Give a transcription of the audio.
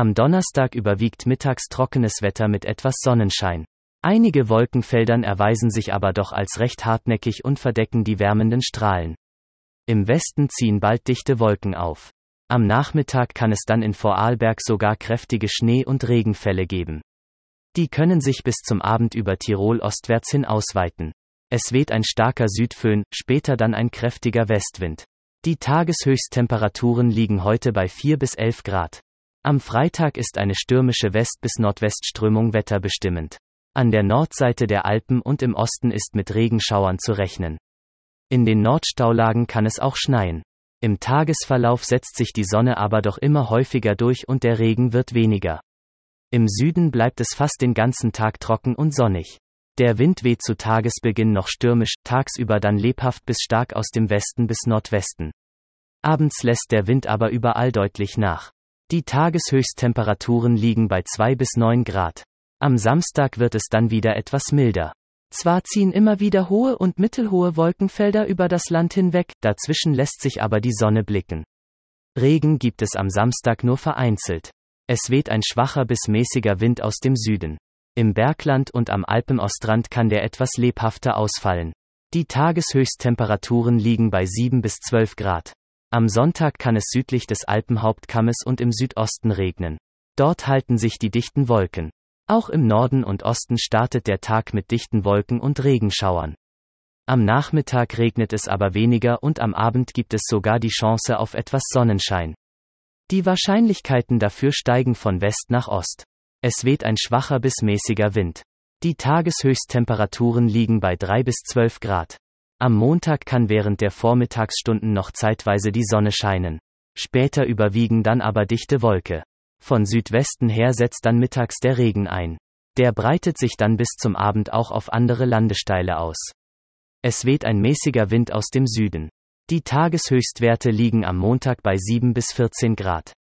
Am Donnerstag überwiegt mittags trockenes Wetter mit etwas Sonnenschein. Einige Wolkenfeldern erweisen sich aber doch als recht hartnäckig und verdecken die wärmenden Strahlen. Im Westen ziehen bald dichte Wolken auf. Am Nachmittag kann es dann in Vorarlberg sogar kräftige Schnee- und Regenfälle geben. Die können sich bis zum Abend über Tirol ostwärts hin ausweiten. Es weht ein starker Südföhn, später dann ein kräftiger Westwind. Die Tageshöchsttemperaturen liegen heute bei 4 bis 11 Grad. Am Freitag ist eine stürmische West- bis Nordwestströmung wetterbestimmend. An der Nordseite der Alpen und im Osten ist mit Regenschauern zu rechnen. In den Nordstaulagen kann es auch schneien. Im Tagesverlauf setzt sich die Sonne aber doch immer häufiger durch und der Regen wird weniger. Im Süden bleibt es fast den ganzen Tag trocken und sonnig. Der Wind weht zu Tagesbeginn noch stürmisch, tagsüber dann lebhaft bis stark aus dem Westen bis Nordwesten. Abends lässt der Wind aber überall deutlich nach. Die Tageshöchsttemperaturen liegen bei 2 bis 9 Grad. Am Samstag wird es dann wieder etwas milder. Zwar ziehen immer wieder hohe und mittelhohe Wolkenfelder über das Land hinweg, dazwischen lässt sich aber die Sonne blicken. Regen gibt es am Samstag nur vereinzelt. Es weht ein schwacher bis mäßiger Wind aus dem Süden. Im Bergland und am Alpenostrand kann der etwas lebhafter ausfallen. Die Tageshöchsttemperaturen liegen bei 7 bis 12 Grad. Am Sonntag kann es südlich des Alpenhauptkammes und im Südosten regnen. Dort halten sich die dichten Wolken. Auch im Norden und Osten startet der Tag mit dichten Wolken und Regenschauern. Am Nachmittag regnet es aber weniger und am Abend gibt es sogar die Chance auf etwas Sonnenschein. Die Wahrscheinlichkeiten dafür steigen von West nach Ost. Es weht ein schwacher bis mäßiger Wind. Die Tageshöchsttemperaturen liegen bei 3 bis 12 Grad. Am Montag kann während der Vormittagsstunden noch zeitweise die Sonne scheinen. Später überwiegen dann aber dichte Wolke. Von Südwesten her setzt dann mittags der Regen ein. Der breitet sich dann bis zum Abend auch auf andere Landesteile aus. Es weht ein mäßiger Wind aus dem Süden. Die Tageshöchstwerte liegen am Montag bei 7 bis 14 Grad.